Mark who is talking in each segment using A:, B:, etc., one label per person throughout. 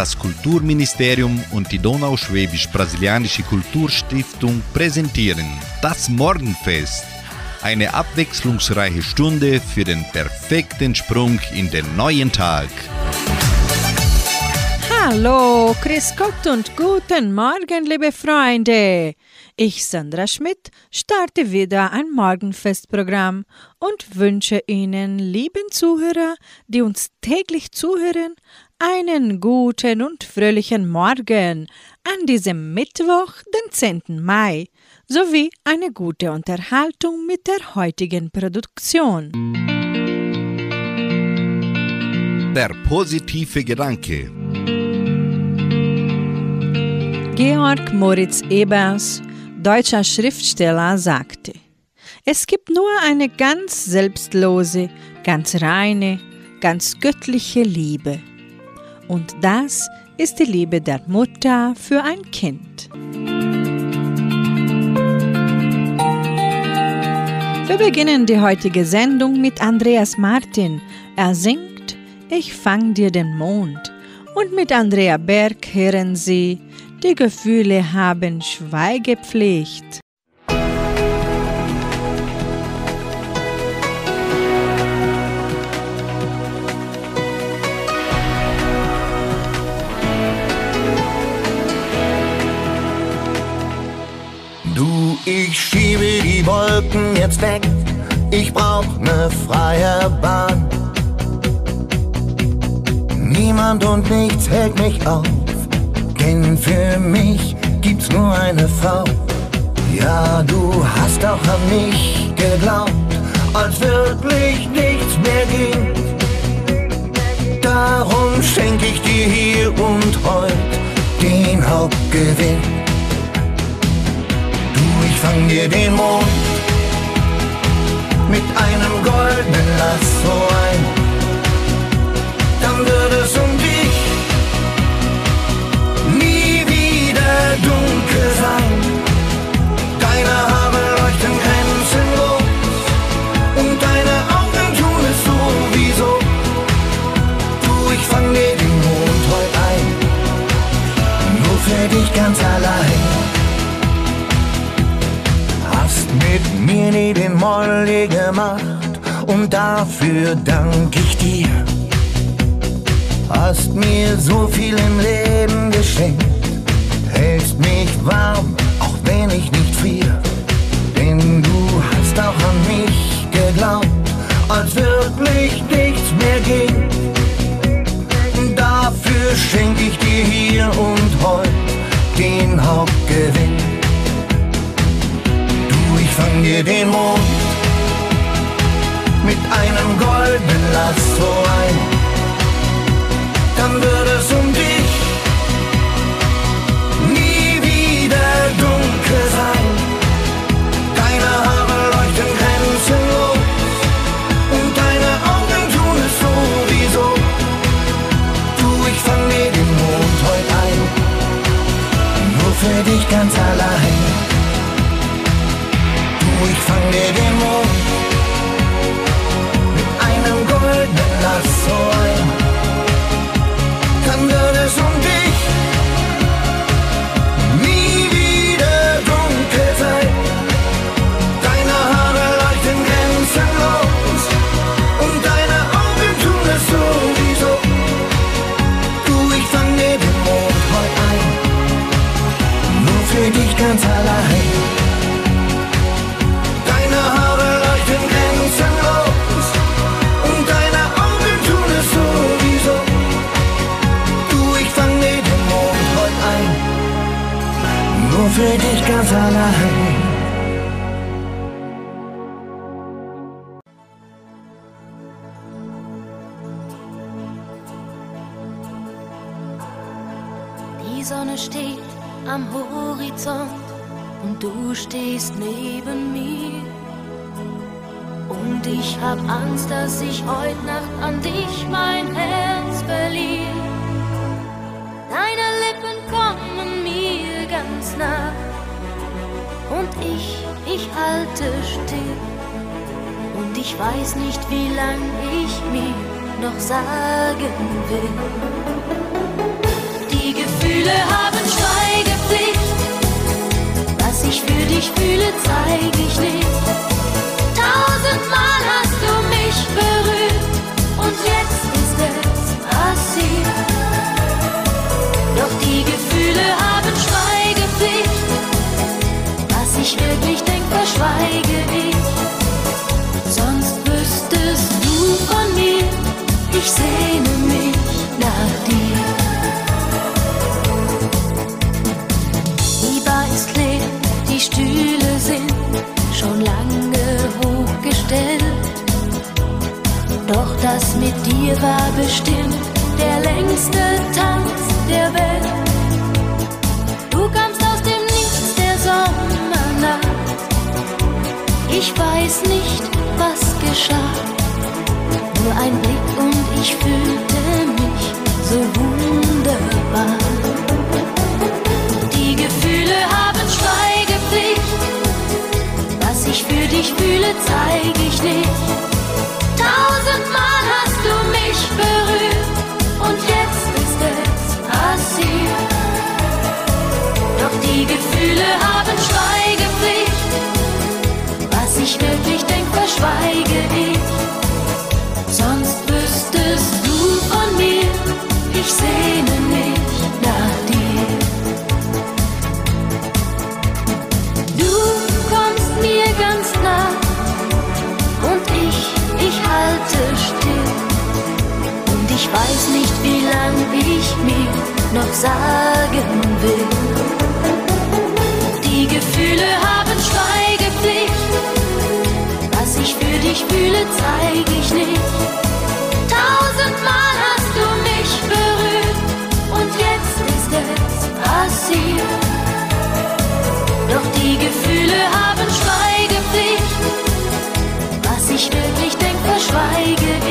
A: Das Kulturministerium und die Donauschwäbisch-Brasilianische Kulturstiftung präsentieren das Morgenfest. Eine abwechslungsreiche Stunde für den perfekten Sprung in den neuen Tag.
B: Hallo, Chris Gott und guten Morgen, liebe Freunde. Ich, Sandra Schmidt, starte wieder ein Morgenfestprogramm und wünsche Ihnen, lieben Zuhörer, die uns täglich zuhören, einen guten und fröhlichen Morgen an diesem Mittwoch, den 10. Mai, sowie eine gute Unterhaltung mit der heutigen Produktion.
A: Der positive Gedanke.
B: Georg Moritz Ebers, deutscher Schriftsteller, sagte, es gibt nur eine ganz selbstlose, ganz reine, ganz göttliche Liebe. Und das ist die Liebe der Mutter für ein Kind. Wir beginnen die heutige Sendung mit Andreas Martin. Er singt Ich fang dir den Mond. Und mit Andrea Berg hören Sie Die Gefühle haben Schweigepflicht.
C: Ich schiebe die Wolken jetzt weg, ich brauch ne freie Bahn. Niemand und nichts hält mich auf, denn für mich gibt's nur eine Frau. Ja, du hast auch an mich geglaubt, als wirklich nichts mehr ging. Darum schenk ich dir hier und heut den Hauptgewinn fang dir den Mond mit einem goldenen Lasso ein. Dann wird es um dich nie wieder dunkel sein. Mir nie den Molly gemacht und dafür dank ich dir. Hast mir so viel im Leben geschenkt, hältst mich warm, auch wenn ich nicht frier. Denn du hast auch an mich geglaubt, als wirklich nichts mehr ging. Dafür schenk ich dir hier und heut den Hauptgewinn fang dir den Mond mit einem goldenen Lasso ein. Dann wird es um dich nie wieder dunkel sein. Deine Haare leuchten grenzenlos und deine Augen tun es sowieso. Du, ich fang dir den Mond heute ein, nur für dich ganz allein ich fang dir
D: hab Angst, dass ich heut Nacht an dich mein Herz verliere. Deine Lippen kommen mir ganz nah. Und ich, ich halte still. Und ich weiß nicht, wie lang ich mir noch sagen will. Gefühle haben Schweigepflicht. Was ich für dich fühle, zeig ich nicht. Tausendmal hast du mich berührt. Und jetzt Doch das mit dir war bestimmt der längste Tanz der Welt. Du kamst aus dem Nichts der Sommernacht. Ich weiß nicht, was geschah. Nur ein Blick und ich fühlte mich so wunderbar. Die Gefühle haben Schweigepflicht. Was ich für dich fühle, zeig ich nicht. Tausendmal hast du mich berührt und jetzt ist es passiert. Doch die Gefühle haben Schweigepflicht. Was ich wirklich denk, verschweige ich. Sonst wüsstest du von mir, ich sehne mich ich mir noch sagen will. Die Gefühle haben Schweigepflicht. Was ich für dich fühle, zeig ich nicht. Tausendmal hast du mich berührt und jetzt ist es passiert. Doch die Gefühle haben Schweigepflicht. Was ich wirklich denk, verschweige ich.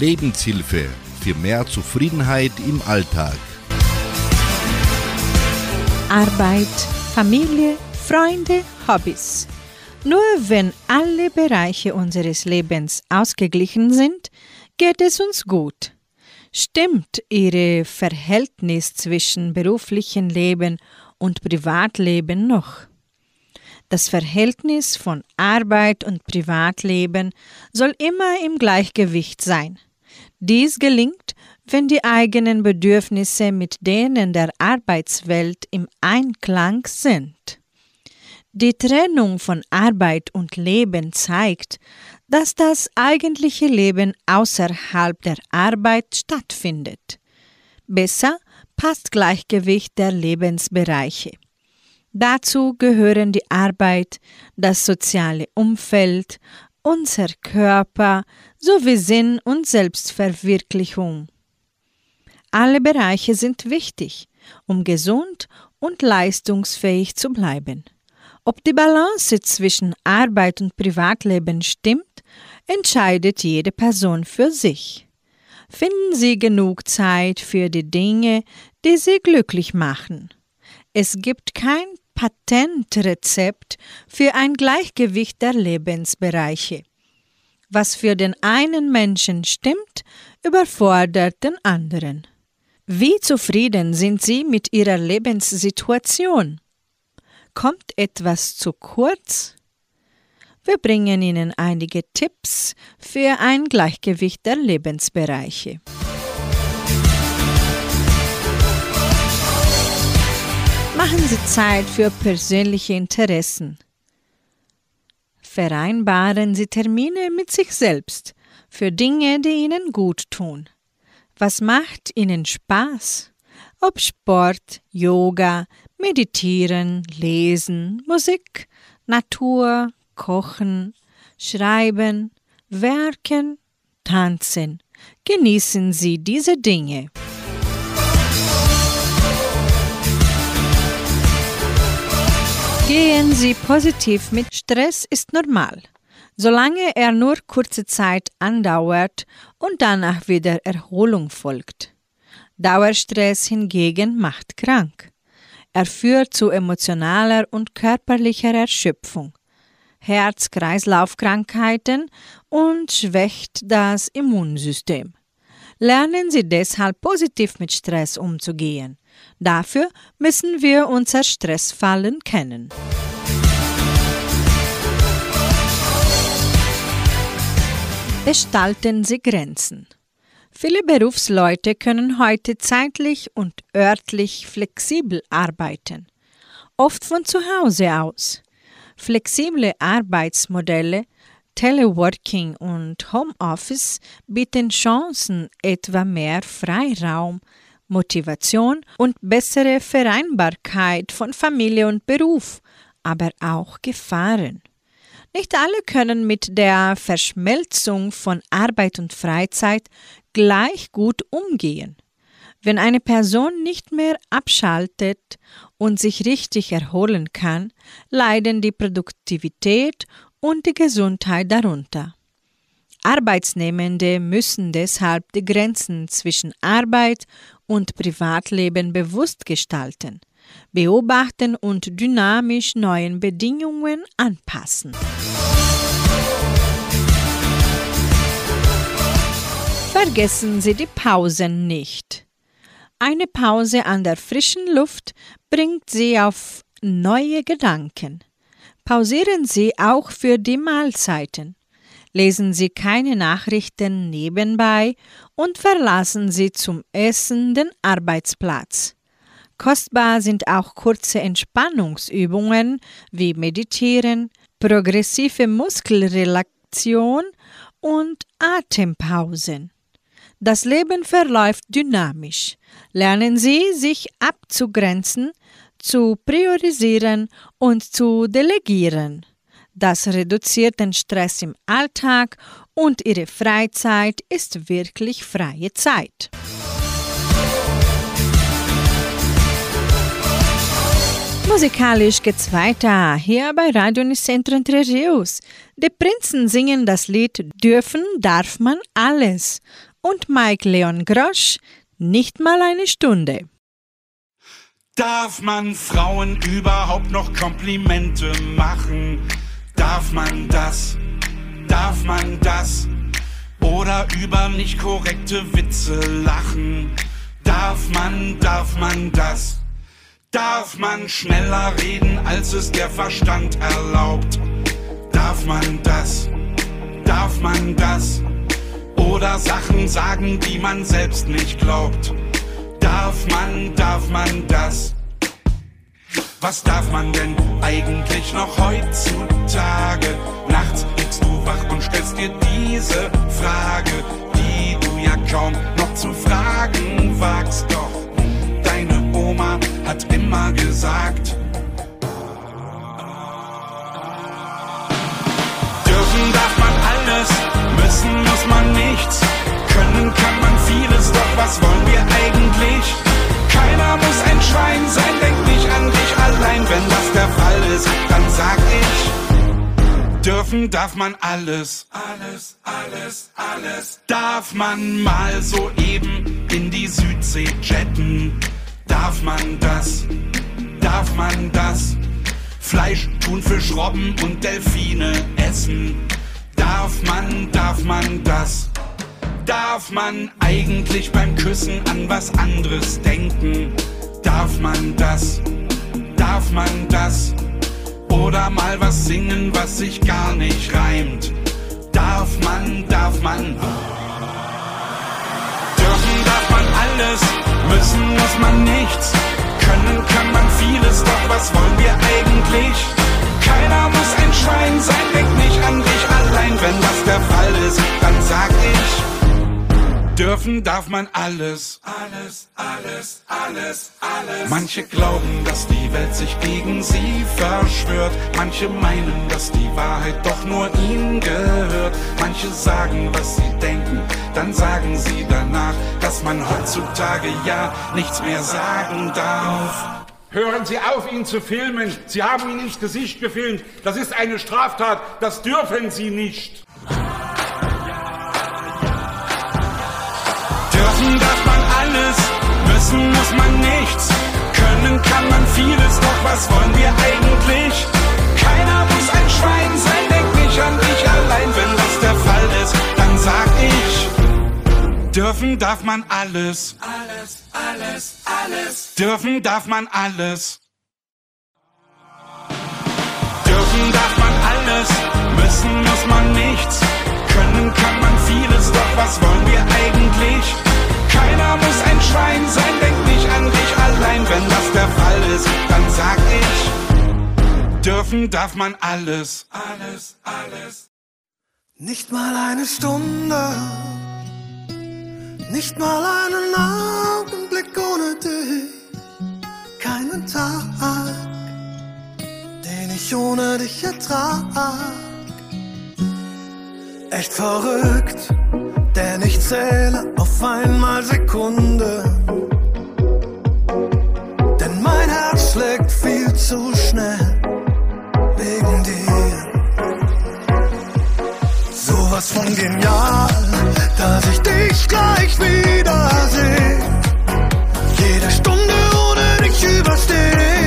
A: Lebenshilfe für mehr Zufriedenheit im Alltag.
B: Arbeit, Familie, Freunde, Hobbys. Nur wenn alle Bereiche unseres Lebens ausgeglichen sind, geht es uns gut. Stimmt Ihr Verhältnis zwischen beruflichem Leben und Privatleben noch? Das Verhältnis von Arbeit und Privatleben soll immer im Gleichgewicht sein. Dies gelingt, wenn die eigenen Bedürfnisse mit denen der Arbeitswelt im Einklang sind. Die Trennung von Arbeit und Leben zeigt, dass das eigentliche Leben außerhalb der Arbeit stattfindet. Besser passt Gleichgewicht der Lebensbereiche. Dazu gehören die Arbeit, das soziale Umfeld, unser Körper sowie Sinn und Selbstverwirklichung. Alle Bereiche sind wichtig, um gesund und leistungsfähig zu bleiben. Ob die Balance zwischen Arbeit und Privatleben stimmt, entscheidet jede Person für sich. Finden Sie genug Zeit für die Dinge, die Sie glücklich machen. Es gibt kein Patentrezept für ein Gleichgewicht der Lebensbereiche. Was für den einen Menschen stimmt, überfordert den anderen. Wie zufrieden sind Sie mit Ihrer Lebenssituation? Kommt etwas zu kurz? Wir bringen Ihnen einige Tipps für ein Gleichgewicht der Lebensbereiche. Machen Sie Zeit für persönliche Interessen. Vereinbaren Sie Termine mit sich selbst für Dinge, die Ihnen gut tun. Was macht Ihnen Spaß? Ob Sport, Yoga, Meditieren, Lesen, Musik, Natur, Kochen, Schreiben, Werken, Tanzen, Genießen Sie diese Dinge. Gehen Sie positiv mit Stress ist normal, solange er nur kurze Zeit andauert und danach wieder Erholung folgt. Dauerstress hingegen macht krank. Er führt zu emotionaler und körperlicher Erschöpfung, Herz-Kreislauf-Krankheiten und schwächt das Immunsystem. Lernen Sie deshalb positiv mit Stress umzugehen. Dafür müssen wir unser Stressfallen kennen. Gestalten Sie Grenzen. Viele Berufsleute können heute zeitlich und örtlich flexibel arbeiten, oft von zu Hause aus. Flexible Arbeitsmodelle, Teleworking und Homeoffice bieten Chancen, etwa mehr Freiraum, Motivation und bessere Vereinbarkeit von Familie und Beruf, aber auch Gefahren. Nicht alle können mit der Verschmelzung von Arbeit und Freizeit gleich gut umgehen. Wenn eine Person nicht mehr abschaltet und sich richtig erholen kann, leiden die Produktivität und die Gesundheit darunter. Arbeitsnehmende müssen deshalb die Grenzen zwischen Arbeit und Privatleben bewusst gestalten, beobachten und dynamisch neuen Bedingungen anpassen. Vergessen Sie die Pausen nicht. Eine Pause an der frischen Luft bringt Sie auf neue Gedanken. Pausieren Sie auch für die Mahlzeiten. Lesen Sie keine Nachrichten nebenbei und verlassen Sie zum Essen den Arbeitsplatz. Kostbar sind auch kurze Entspannungsübungen wie Meditieren, progressive Muskelrelaktion und Atempausen. Das Leben verläuft dynamisch. Lernen Sie, sich abzugrenzen, zu priorisieren und zu delegieren. Das reduziert den Stress im Alltag und Ihre Freizeit ist wirklich freie Zeit. Musikalisch geht's weiter, hier bei Radio Nicentro Entre. Die Prinzen singen das Lied Dürfen darf man alles und Mike Leon Grosch nicht mal eine Stunde.
E: Darf man Frauen überhaupt noch Komplimente machen? Darf man das? Darf man das? Oder über nicht korrekte Witze lachen? Darf man, darf man das? Darf man schneller reden, als es der Verstand erlaubt? Darf man das? Darf man das? Oder Sachen sagen, die man selbst nicht glaubt. Darf man, darf man das? Was darf man denn eigentlich noch heutzutage? Nachts liegst du wach und stellst dir diese Frage, die du ja kaum noch zu fragen wagst. Doch deine Oma hat immer gesagt, dürfen darf man alles Wissen muss man nichts, können kann man vieles, doch was wollen wir eigentlich? Keiner muss ein Schwein sein, denk allein. Wenn das der Fall ist, dann sag ich, dürfen darf man alles. Alles, alles, alles. Darf man mal so eben in die Südsee jetten? Darf man das? Darf man das? Fleisch, Thunfisch, Robben und Delfine essen? Darf man, darf man das? Darf man eigentlich beim Küssen an was anderes denken? Darf man das? Darf man das? Oder mal was singen, was sich gar nicht reimt? Darf man, darf man? Dürfen darf man alles, müssen muss man nichts. Können kann man vieles, doch was wollen wir eigentlich? Keiner muss ein Schwein sein, denk nicht an dich allein. Wenn das der Fall ist, dann sag ich, Dürfen darf man alles, alles, alles, alles, alles. Manche glauben, dass die Welt sich gegen sie verschwört. Manche meinen, dass die Wahrheit doch nur ihnen gehört. Manche sagen, was sie denken, dann sagen sie danach, dass man heutzutage ja nichts mehr sagen darf.
F: Hören Sie auf, ihn zu filmen. Sie haben ihn ins Gesicht gefilmt. Das ist eine Straftat. Das dürfen Sie nicht.
E: Dürfen darf man alles, müssen muss man nichts. Können kann man vieles, doch was wollen wir eigentlich? Keiner muss ein Schwein sein, denk nicht an dich allein. Wenn das der Fall ist, dann sag ich. Dürfen darf man alles. Alles, alles, alles. Dürfen darf man alles. Dürfen darf man alles, müssen muss man nichts. Können kann man vieles, doch was wollen wir eigentlich? Keiner muss ein Schwein sein, denk nicht an dich allein. Wenn das der Fall ist, dann sag ich, dürfen darf man alles. Alles, alles.
G: Nicht mal eine Stunde, nicht mal einen Augenblick ohne dich, keinen Tag, den ich ohne dich ertrag. Echt verrückt, denn ich zähle auf einmal Sekunden. Denn mein Herz schlägt viel zu schnell wegen dir. Sowas von genial, dass ich dich gleich wiedersehe. Jede Stunde ohne dich überstehe.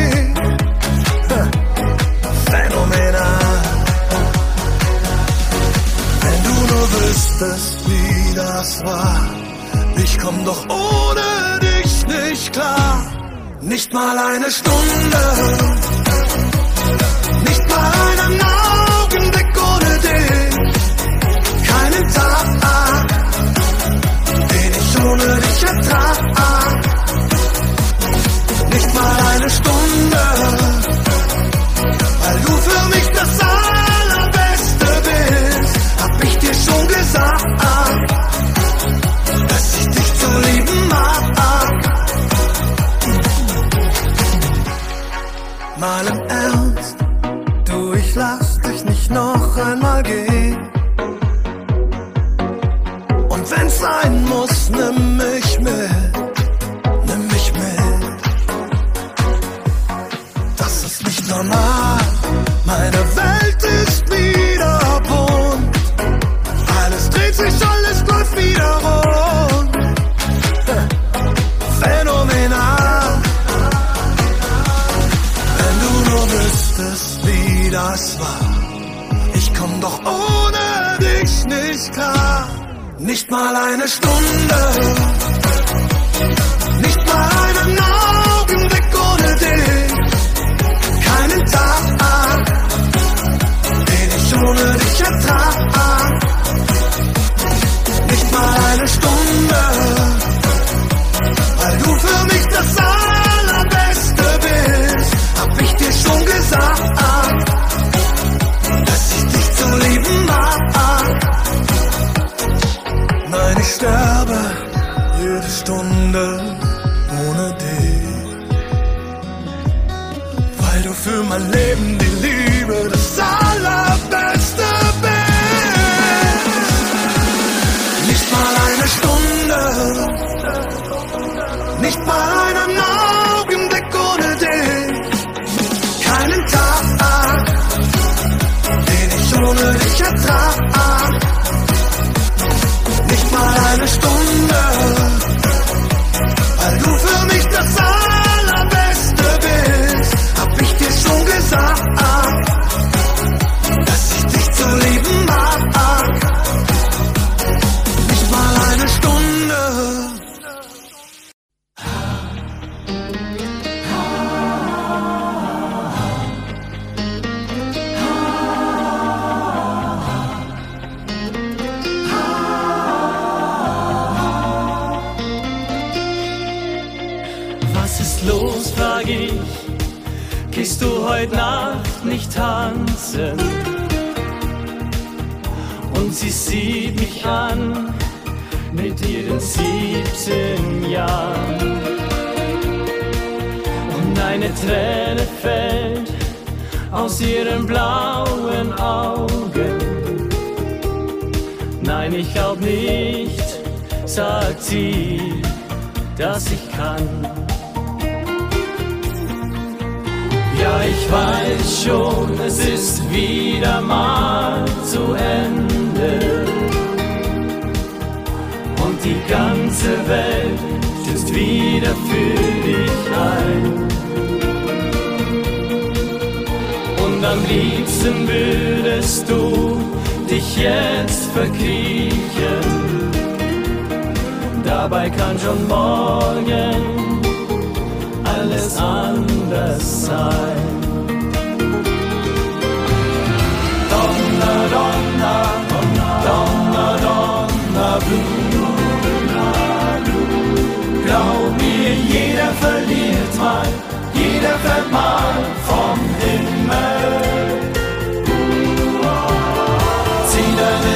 G: Nur wüsstest, wie das war. Ich komm doch ohne dich nicht klar. Nicht mal eine Stunde. Nicht mal einen Augenblick ohne dich. Keinen Tag, den ich ohne dich ertrag. Nicht mal eine Stunde,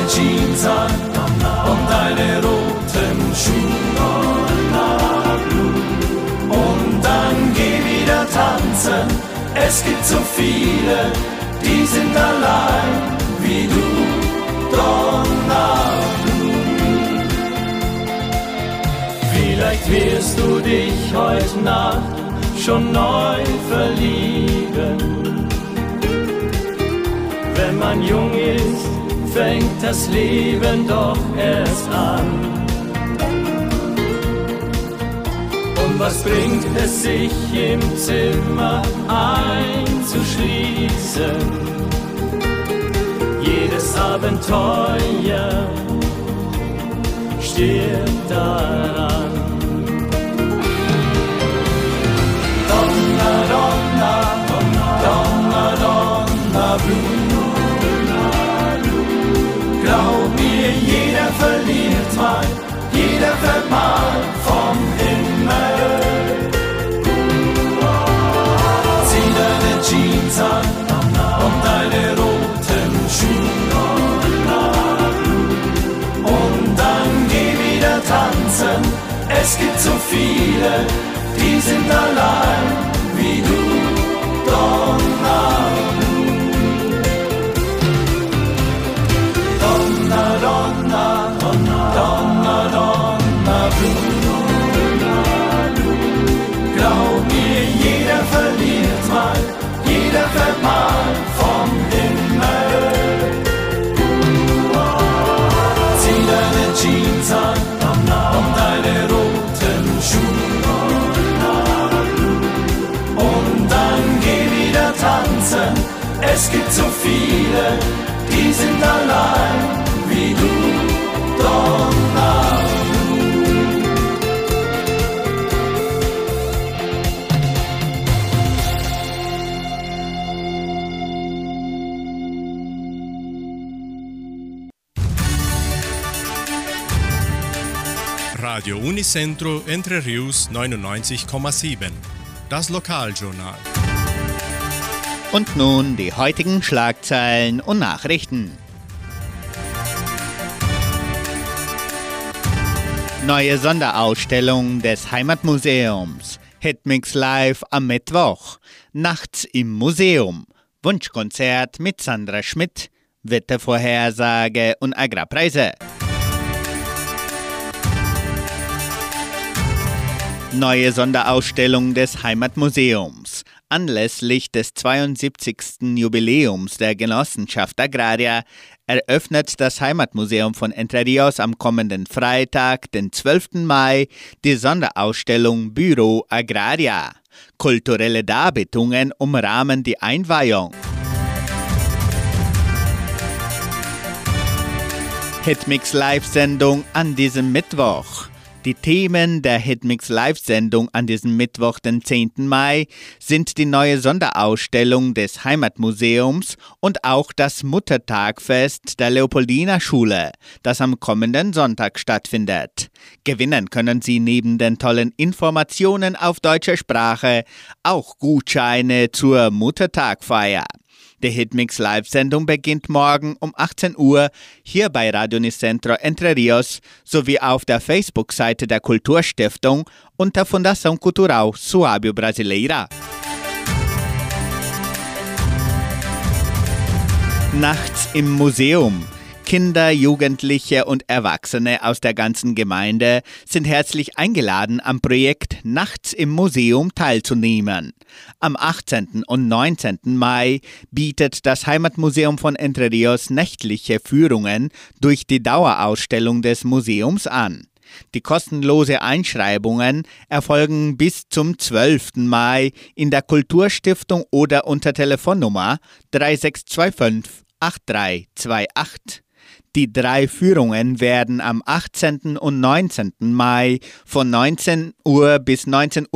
H: Jeans an und deine roten Schuhe. Und dann geh wieder tanzen. Es gibt so viele, die sind allein wie du. Donna Vielleicht wirst du dich heute Nacht schon neu verlieben. Wenn man jung ist, fängt das Leben doch erst an. Und was bringt es sich im Zimmer einzuschließen? Jedes Abenteuer stirbt daran. Donna, Donna, Donna, Donna, Blue. Glaub mir, jeder verliert mal, jeder fällt mal vom Himmel. Zieh deine Jeans an und deine roten Schuhe. Und dann geh wieder tanzen. Es gibt so viele, die sind allein wie du. Es gibt so viele, die sind allein wie du. Donna.
I: Radio Unicentro Entre Rius 99,7. Das Lokaljournal.
J: Und nun die heutigen Schlagzeilen und Nachrichten. Neue Sonderausstellung des Heimatmuseums. Hitmix Live am Mittwoch. Nachts im Museum. Wunschkonzert mit Sandra Schmidt. Wettervorhersage und Agrarpreise. Neue Sonderausstellung des Heimatmuseums. Anlässlich des 72. Jubiläums der Genossenschaft Agraria eröffnet das Heimatmuseum von Entre Rios am kommenden Freitag, den 12. Mai, die Sonderausstellung Büro Agraria. Kulturelle Darbietungen umrahmen die Einweihung. Hitmix Live-Sendung an diesem Mittwoch. Die Themen der Hitmix Live-Sendung an diesem Mittwoch, den 10. Mai, sind die neue Sonderausstellung des Heimatmuseums und auch das Muttertagfest der Leopoldina Schule, das am kommenden Sonntag stattfindet. Gewinnen können Sie neben den tollen Informationen auf deutscher Sprache auch Gutscheine zur Muttertagfeier. Die Hitmix Live-Sendung beginnt morgen um 18 Uhr hier bei Radio Nicentro Entre Rios sowie auf der Facebook-Seite der Kulturstiftung unter Fundação Cultural Suábio Brasileira. Nachts im Museum. Kinder, Jugendliche und Erwachsene aus der ganzen Gemeinde sind herzlich eingeladen, am Projekt Nachts im Museum teilzunehmen. Am 18. und 19. Mai bietet das Heimatmuseum von Entre Rios nächtliche Führungen durch die Dauerausstellung des Museums an. Die kostenlose Einschreibungen erfolgen bis zum 12. Mai in der Kulturstiftung oder unter Telefonnummer 3625 8328. Die drei Führungen werden am 18. und 19. Mai von 19 Uhr bis 19.30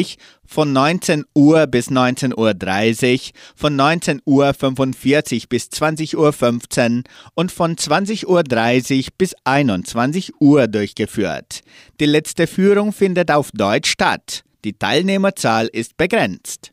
J: Uhr, von 19 Uhr bis 19.30 Uhr, von 19.45 Uhr bis 20.15 Uhr und von 20.30 Uhr bis 21 Uhr durchgeführt. Die letzte Führung findet auf Deutsch statt. Die Teilnehmerzahl ist begrenzt.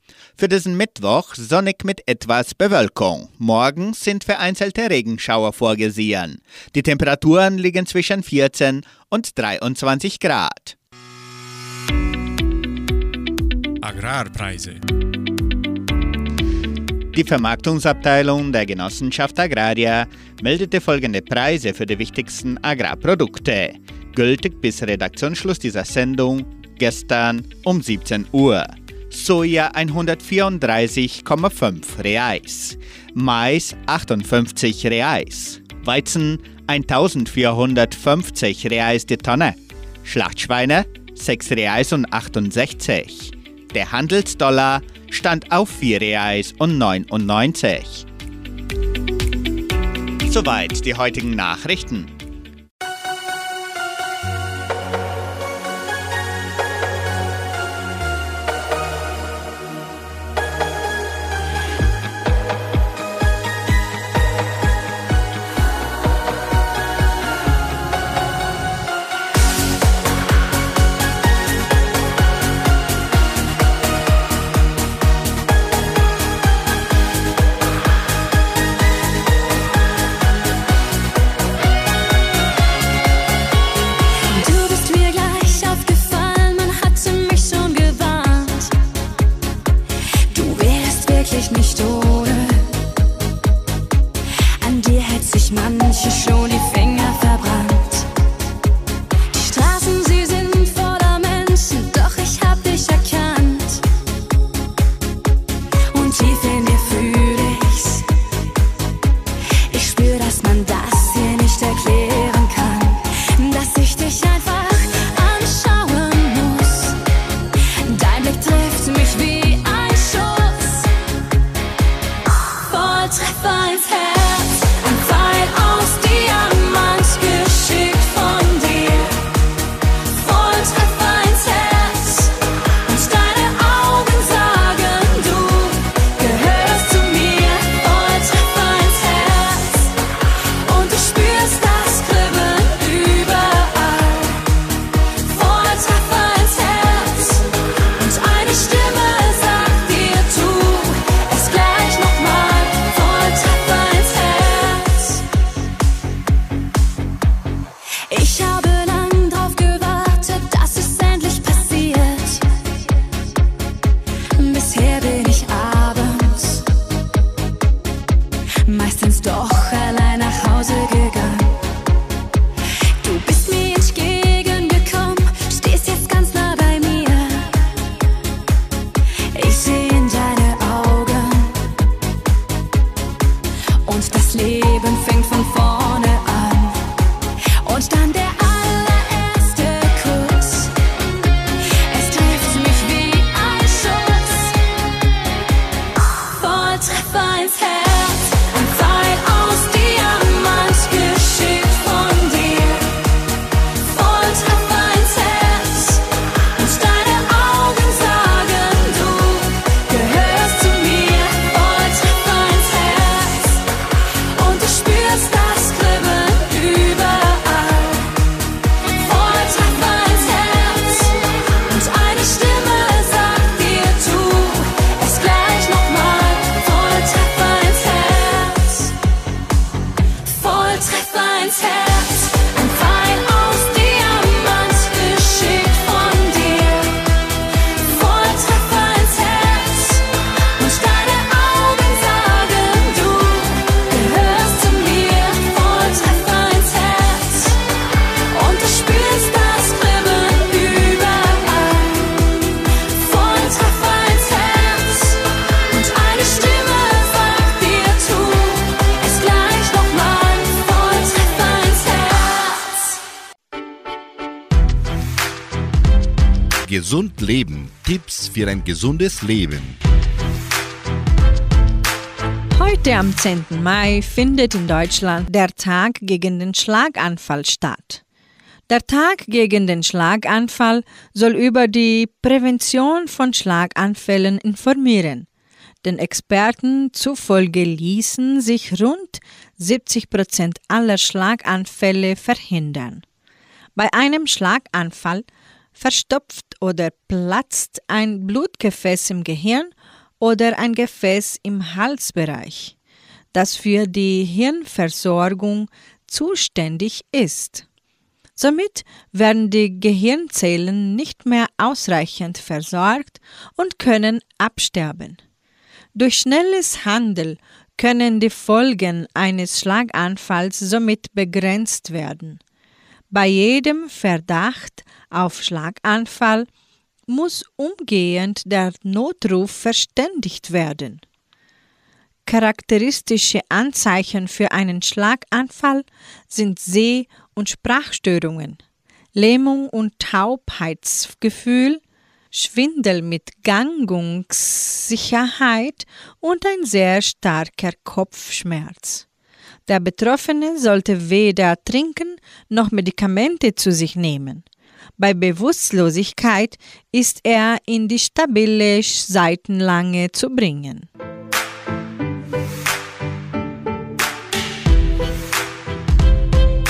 J: Für diesen Mittwoch sonnig mit etwas Bewölkung. Morgen sind vereinzelte Regenschauer vorgesehen. Die Temperaturen liegen zwischen 14 und 23 Grad.
I: Agrarpreise.
J: Die Vermarktungsabteilung der Genossenschaft Agraria meldete folgende Preise für die wichtigsten Agrarprodukte. Gültig bis Redaktionsschluss dieser Sendung gestern um 17 Uhr. Soja 134,5 Reais, Mais 58 Reais, Weizen 1450 Reais die Tonne, Schlachtschweine 6 Reais und 68. Der Handelsdollar stand auf 4 Reais und 99. Soweit die heutigen Nachrichten.
A: Gesund Leben. Tipps für ein gesundes Leben.
B: Heute am 10. Mai findet in Deutschland der Tag gegen den Schlaganfall statt. Der Tag gegen den Schlaganfall soll über die Prävention von Schlaganfällen informieren. Den Experten zufolge ließen sich rund 70 Prozent aller Schlaganfälle verhindern. Bei einem Schlaganfall verstopft oder platzt ein Blutgefäß im Gehirn oder ein Gefäß im Halsbereich, das für die Hirnversorgung zuständig ist. Somit werden die Gehirnzellen nicht mehr ausreichend versorgt und können absterben. Durch schnelles Handeln können die Folgen eines Schlaganfalls somit begrenzt werden. Bei jedem Verdacht auf Schlaganfall muss umgehend der Notruf verständigt werden. Charakteristische Anzeichen für einen Schlaganfall sind Seh- und Sprachstörungen, Lähmung und Taubheitsgefühl, Schwindel mit Gangungssicherheit und ein sehr starker Kopfschmerz. Der Betroffene sollte weder trinken noch Medikamente zu sich nehmen. Bei Bewusstlosigkeit ist er in die stabile Seitenlange zu bringen.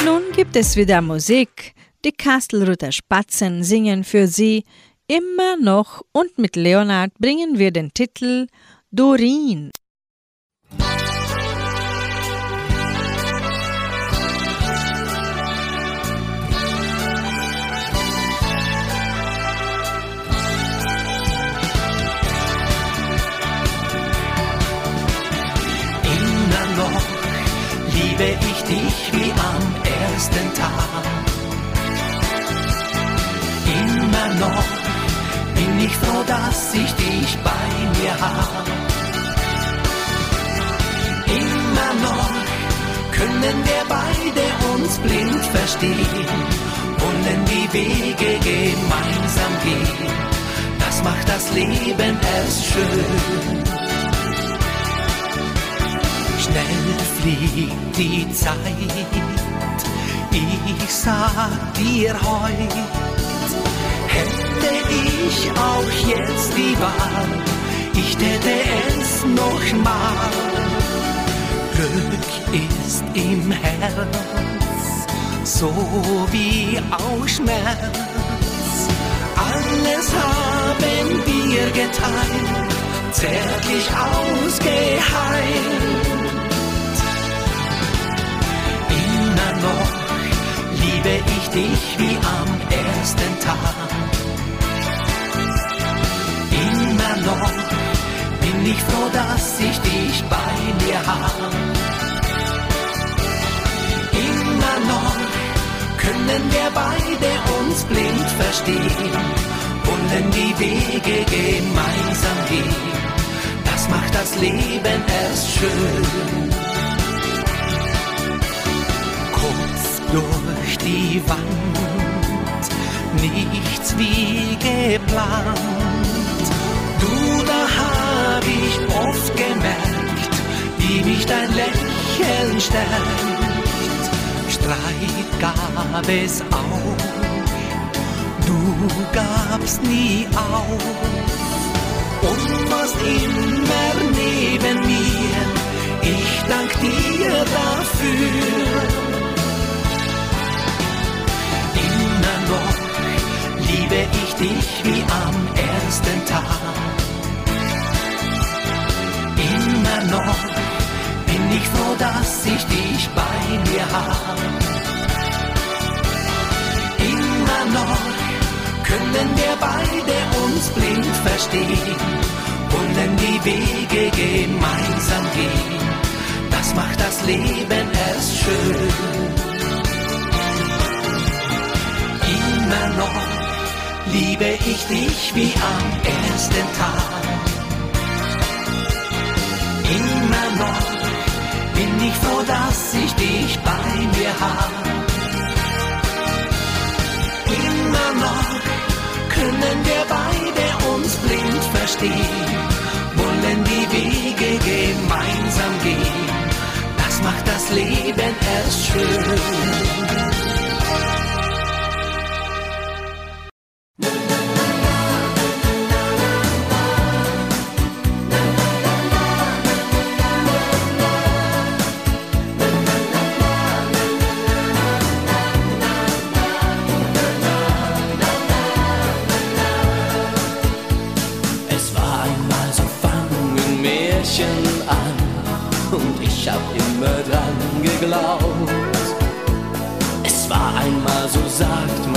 B: Nun gibt es wieder Musik. Die Kastelruther Spatzen singen für Sie immer noch und mit Leonard bringen wir den Titel Dorin.
K: Dich wie am ersten Tag. Immer noch bin ich froh, dass ich dich bei mir hab. Immer noch können wir beide uns blind verstehen, wollen die Wege gemeinsam gehen. Das macht das Leben erst schön. Schnell fliegt die Zeit, ich sag dir heut, hätte ich auch jetzt die Wahl, ich täte es noch mal. Glück ist im Herz, so wie auch Schmerz. Alles haben wir geteilt, zärtlich ausgeheilt. Noch liebe ich dich wie am ersten Tag. Immer noch bin ich froh, dass ich dich bei mir habe. Immer noch können wir beide uns blind verstehen, wollen die Wege gemeinsam gehen. Das macht das Leben erst schön. Die Wand, nichts wie geplant. Du, da hab ich oft gemerkt,
L: hellen Stern. Streit gab es auch, du gabst nie auf und warst immer neben mir. Ich dank dir dafür. Liebe ich dich wie am ersten Tag. Immer noch bin ich froh, dass ich dich bei mir hab. Immer noch können wir beide uns blind verstehen, wollen die Wege gemeinsam gehen. Das macht das Leben erst schön. Immer noch liebe ich dich wie am ersten Tag. Immer noch bin ich froh, dass ich dich bei mir hab. Immer noch können wir beide uns blind verstehen, wollen die Wege gemeinsam gehen. Das macht das Leben erst schön.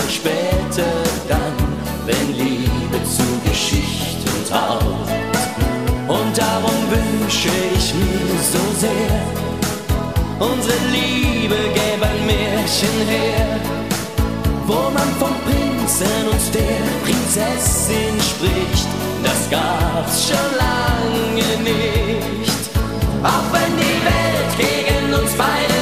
L: Später dann, wenn Liebe zu Geschichten taugt. Und darum wünsche ich mir so sehr, unsere Liebe gäbe ein Märchen her wo man vom Prinzen und der Prinzessin spricht. Das gab's schon lange nicht. Auch wenn die Welt gegen uns beide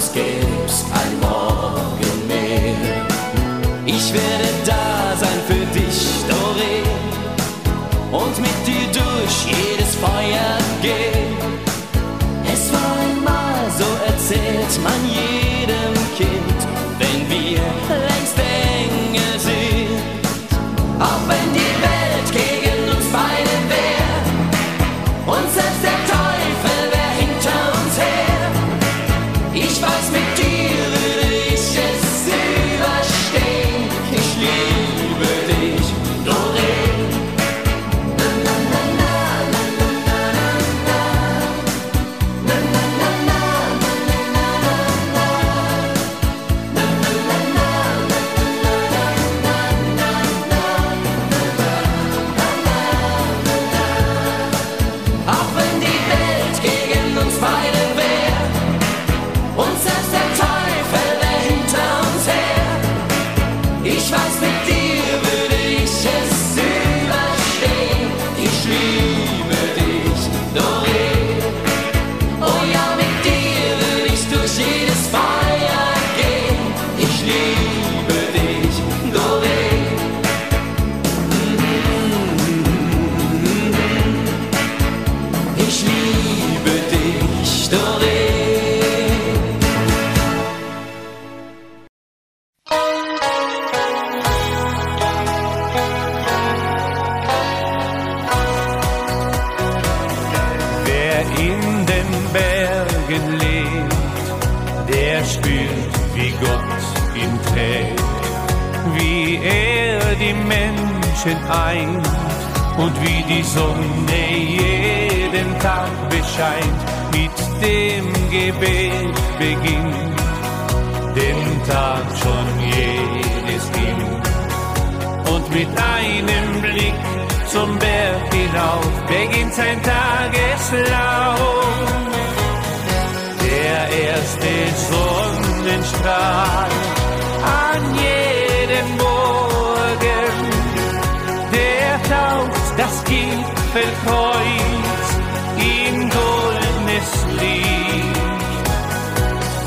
L: fest, als gäb's kein Morgen mehr. Ich werde da sein für dich, Doreen, und mit dir durch jedes Feuer gehen. Es war einmal so erzählt man jedem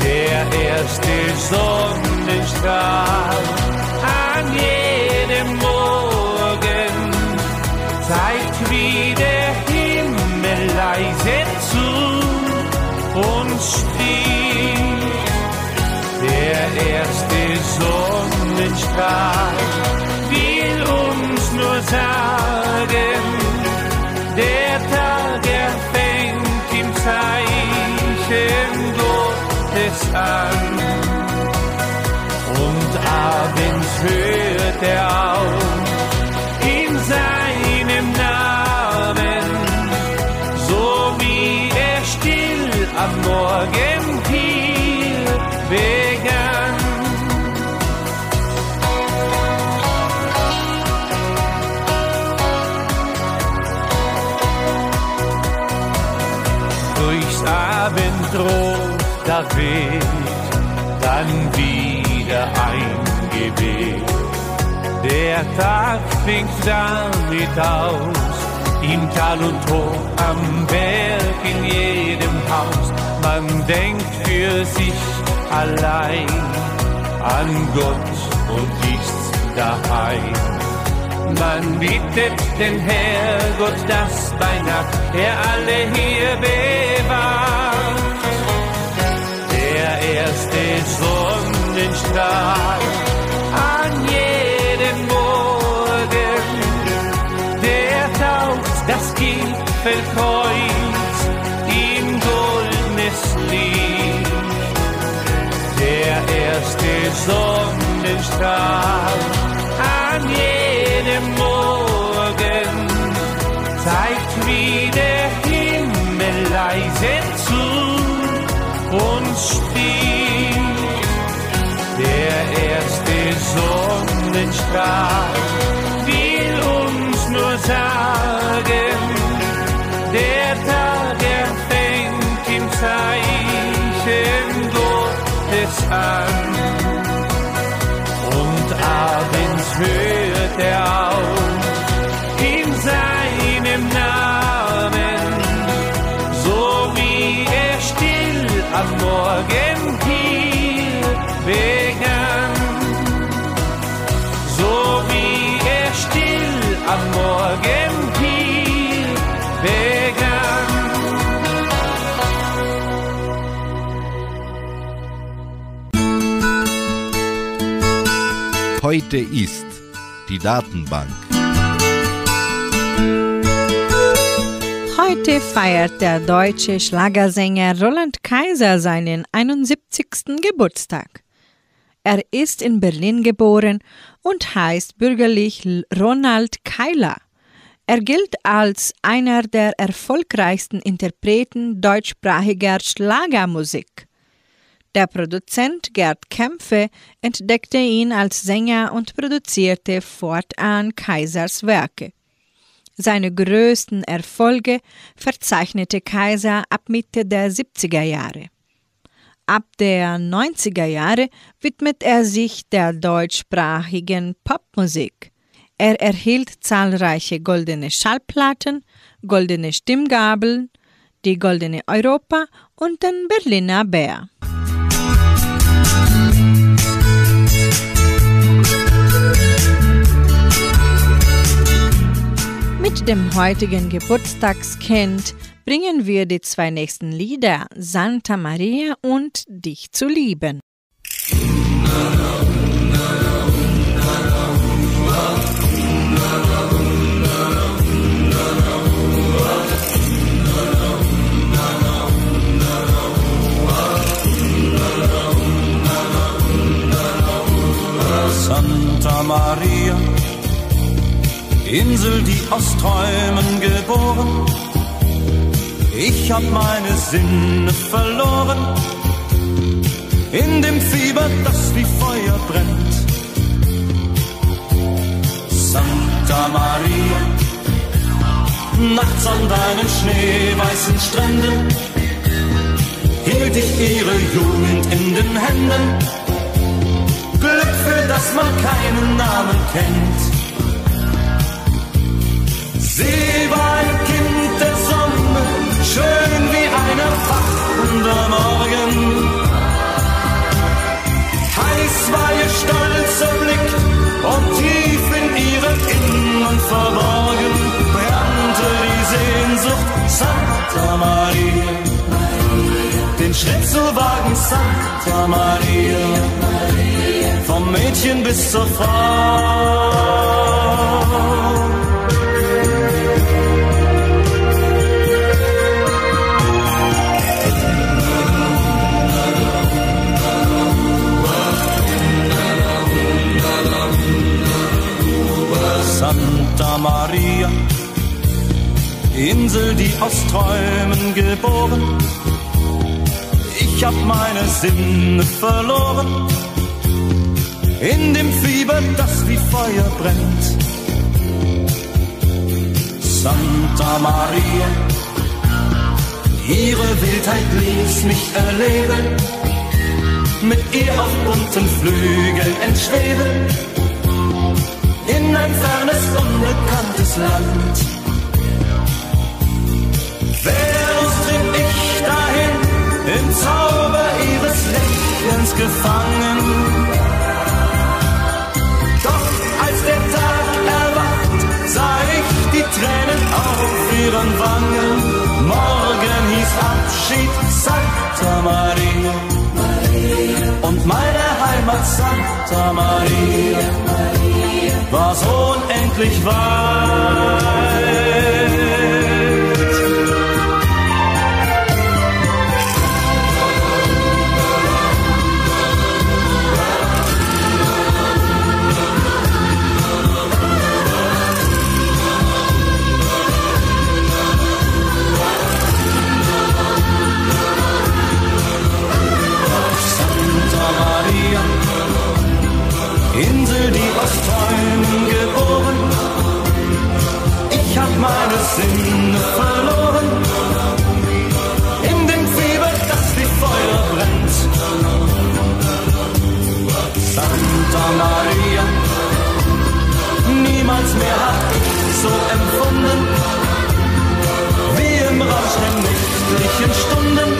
L: Der
M: erste Sonnenstrahl an jedem Morgen zeigt, wie der Himmel leise zu uns stieg. Der erste Sonnenstrahl will uns nur sagen, er auf in seinem Namen, so wie er still am Morgen hier begann. Durchs Abendrot, da weht dann wieder Der Tag fängt damit aus, im Tal und hoch, am Berg, in jedem Haus. Man denkt für sich allein an Gott und ist daheim. Man bittet den Herrgott, dass bei Nacht er alle hier bewahrt. Der erste Sonnenstrahl an jedem Gipfelkreuz in goldenes Licht. Der erste Sonnenstrahl an jedem Morgen zeigt, wie der Himmel leise zu uns stieg. Der erste Sonnenstrahl an. Und abends hört er auf
A: Heute ist die Datenbank.
B: Heute feiert der deutsche Schlagersänger Roland Kaiser seinen 71. Geburtstag. Er ist in Berlin geboren und heißt bürgerlich Ronald Keiler. Er gilt als einer der erfolgreichsten Interpreten deutschsprachiger Schlagermusik. Der Produzent Gerd Kämpfe entdeckte ihn als Sänger und produzierte fortan Kaisers Werke. Seine größten Erfolge verzeichnete Kaiser ab Mitte der 70er Jahre. Ab der 90er Jahre widmet er sich der deutschsprachigen Popmusik. Er erhielt zahlreiche goldene Schallplatten, goldene Stimmgabeln, die goldene Europa und den Berliner Bär. Dem heutigen Geburtstagskind bringen wir die zwei nächsten Lieder Santa Maria und Dich zu lieben.
N: Santa Maria, Insel, die aus Träumen geboren. Ich hab meine Sinne verloren in dem Fieber, das wie Feuer brennt. Santa Maria, Nachts an deinen schneeweißen Stränden hielt ich ihre Jugend in den Händen. Glück, für das man keinen Namen kennt. Sie war ein Kind der Sonne, schön wie ein erwachender Morgen. Heiß war ihr stolzer Blick und tief in ihrem Innern verborgen brannte die Sehnsucht Santa Maria. Den Schritt zu wagen, Santa Maria, vom Mädchen bis zur Frau. Maria, Insel, die aus Träumen geboren. Ich hab meine Sinne verloren in dem Fieber, das wie Feuer brennt. Santa Maria, ihre Wildheit ließ mich erleben, mit ihr auf bunten Flügeln entschweben in ein fernes, unbekanntes Land. Venus trieb ich dahin, im Zauber ihres Lächelns gefangen. Doch als der Tag erwacht, sah ich die Tränen auf ihren Wangen. Morgen hieß Abschied Santa Maria. Und meine Heimat Santa Maria war so unendlich weit. Mehr hab ich so empfunden. Wie im Rausch der nächtlichen Stunden.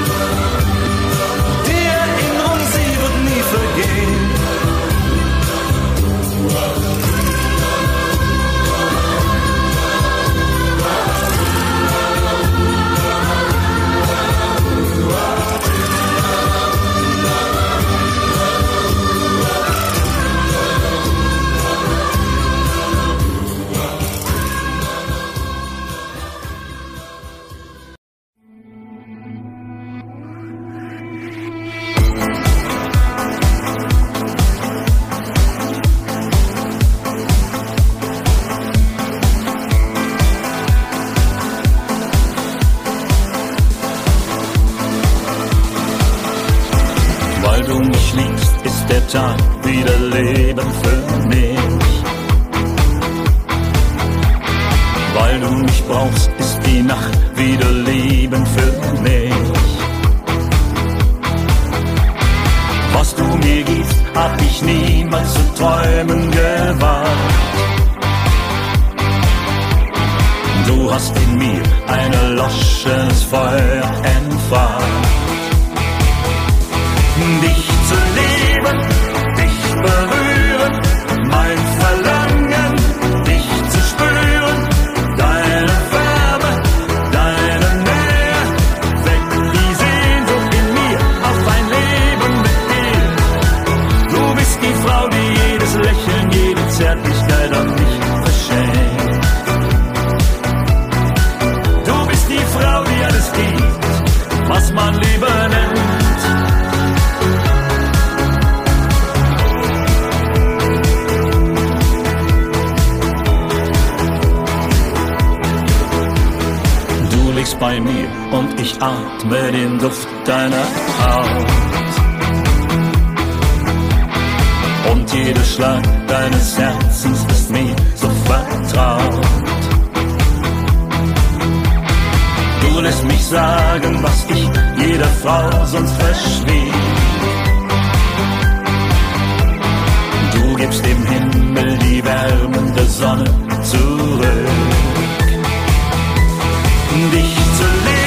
N: Deines Herzens ist mir so vertraut. sagen, was ich jeder Frau sonst verschwieg. Du gibst dem Himmel die wärmende Sonne zurück. Dich zu leben,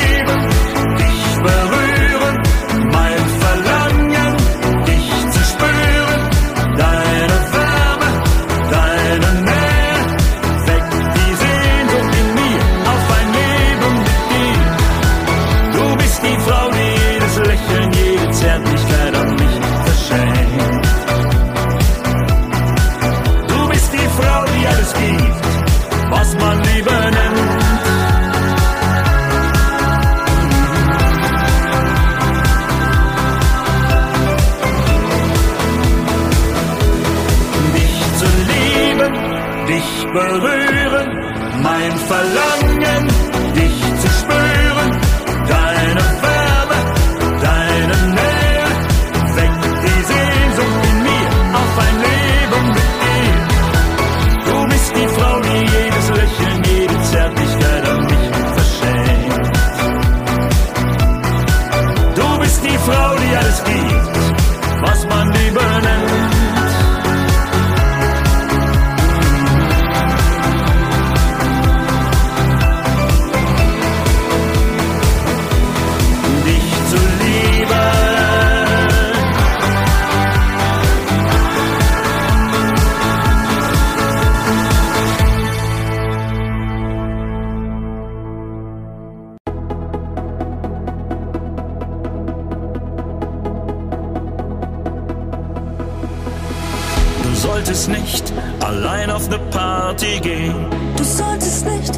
N: solltest nicht allein auf ne Party gehen.
O: Du solltest nicht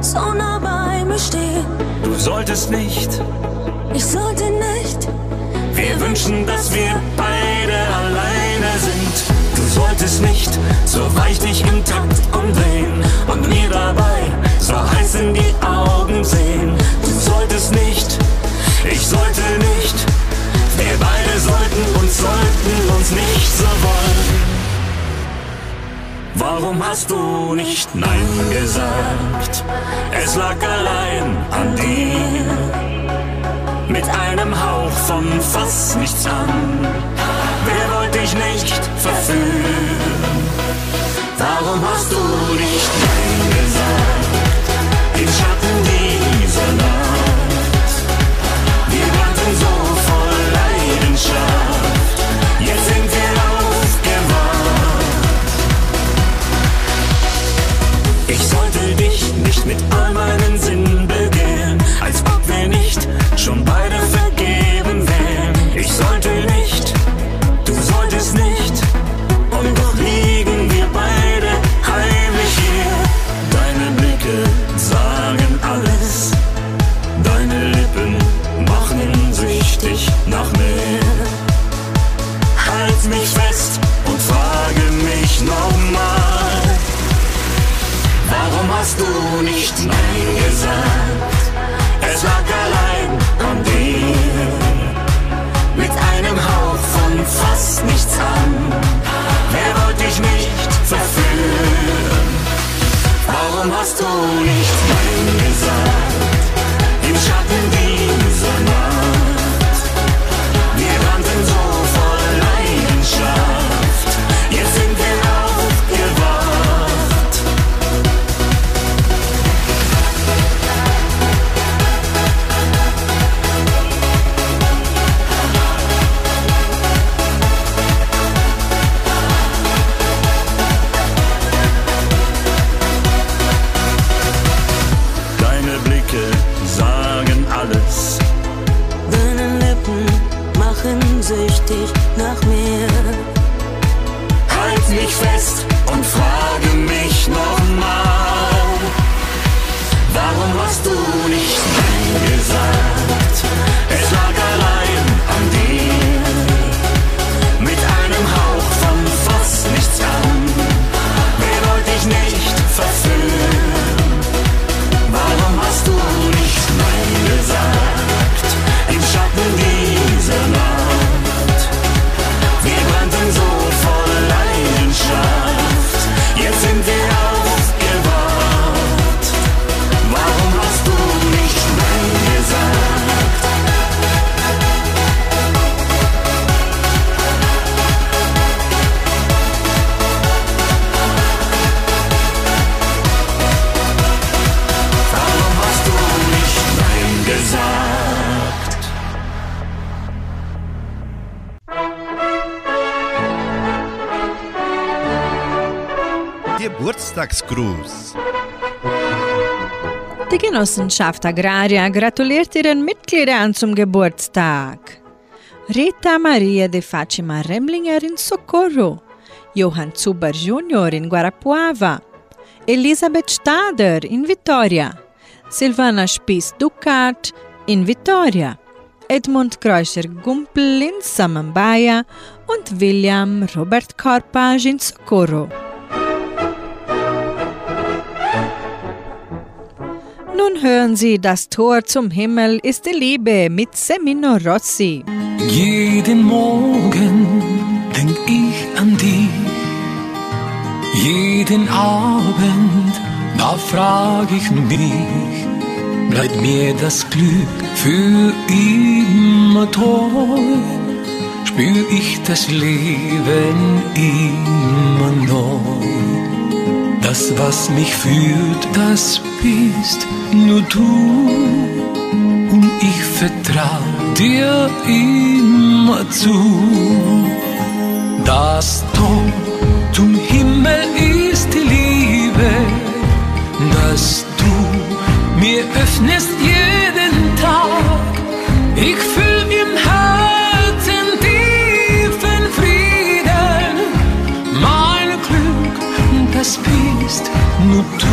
O: so nah bei mir stehen.
N: Du solltest nicht.
O: Ich sollte nicht.
N: Wir wünschen, dass wir beide alleine sind. Du solltest nicht so weich dich im Takt umdrehen und mir dabei so heiß in die Augen sehen. Du solltest nicht. Ich sollte nicht. Wir beide sollten uns, sollten uns nicht so wollen. Warum hast du nicht Nein gesagt? Es lag allein an dir. Mit einem Hauch von fast nichts an. Wer wollte dich nicht verführen? Warum hast du nicht Nein mit all meinen
B: Genossenschaft Agraria gratuliert ihren Mitgliedern zum Geburtstag. Rita Maria de Fátima Remlinger in Socorro, Johann Zuber Jr. in Guarapuava, Elisabeth Stader in Vitória, Silvana Spies Ducat in Vitória, Edmund Kreuscher Gumpel in Samambaia und William Robert Korpage in Socorro. Nun hören Sie, das Tor zum Himmel ist die Liebe mit Semino Rossi.
P: Jeden Morgen denk ich an dich. Jeden Abend, da frag ich mich, bleibt mir das Glück für immer treu? Spür ich das Leben immer neu? Das, was mich führt, das bist nur du. Und ich vertrau dir immer zu. Das Tor zum Himmel ist die Liebe, dass du mir öffnest jeden Tag. Ich fühl bist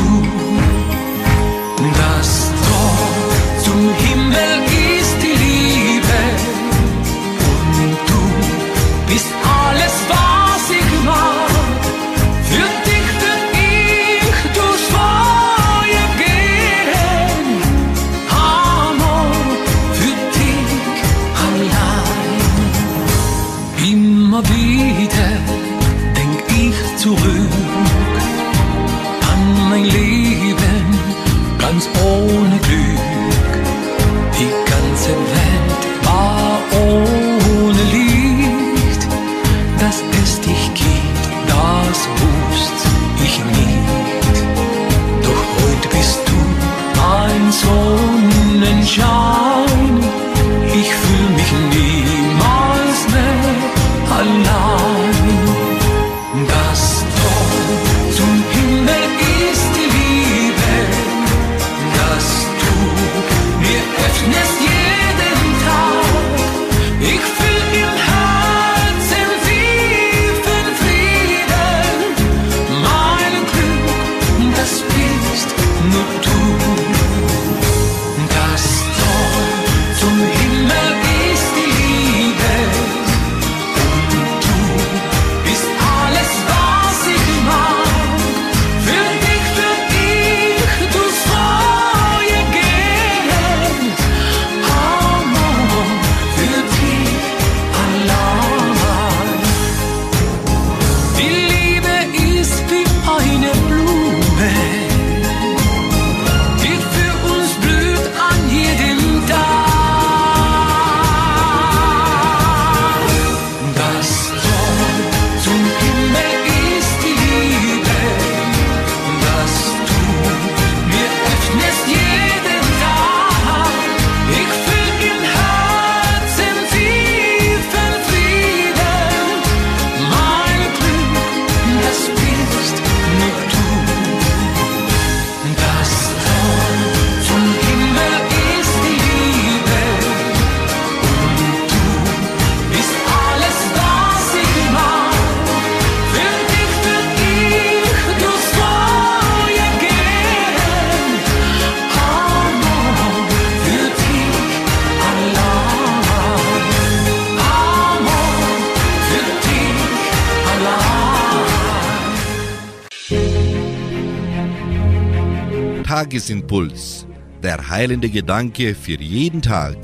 A: Tagesimpuls. Der heilende Gedanke für jeden Tag.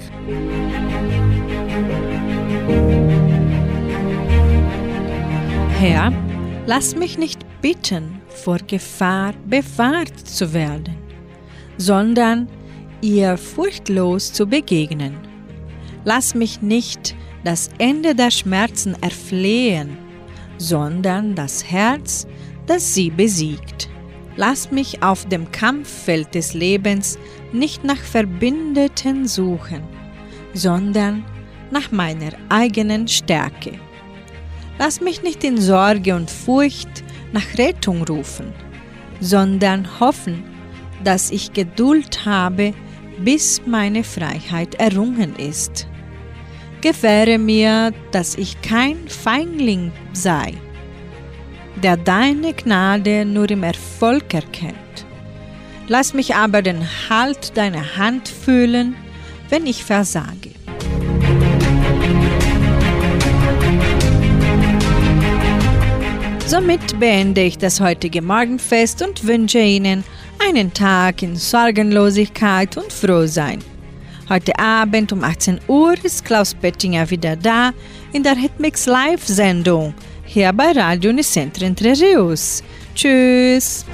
B: Herr, lass mich nicht bitten, vor Gefahr bewahrt zu werden, sondern ihr furchtlos zu begegnen. Lass mich nicht das Ende der Schmerzen erflehen, sondern das Herz, das sie besiegt. Lass mich auf dem Kampffeld des Lebens nicht nach Verbündeten suchen, sondern nach meiner eigenen Stärke. Lass mich nicht in Sorge und Furcht nach Rettung rufen, sondern hoffen, dass ich Geduld habe, bis meine Freiheit errungen ist. Gewähre mir, dass ich kein Feigling sei, der deine Gnade nur im Erfolg erkennt. Lass mich aber den Halt deiner Hand fühlen, wenn ich versage. Somit beende ich das heutige Morgenfest und wünsche Ihnen einen Tag in Sorgenlosigkeit und Frohsein. Heute Abend um 18 Uhr ist Klaus Bettinger wieder da in der Hitmix Live-Sendung hier bei Radio Nicentro Entre Rios. Tschüss!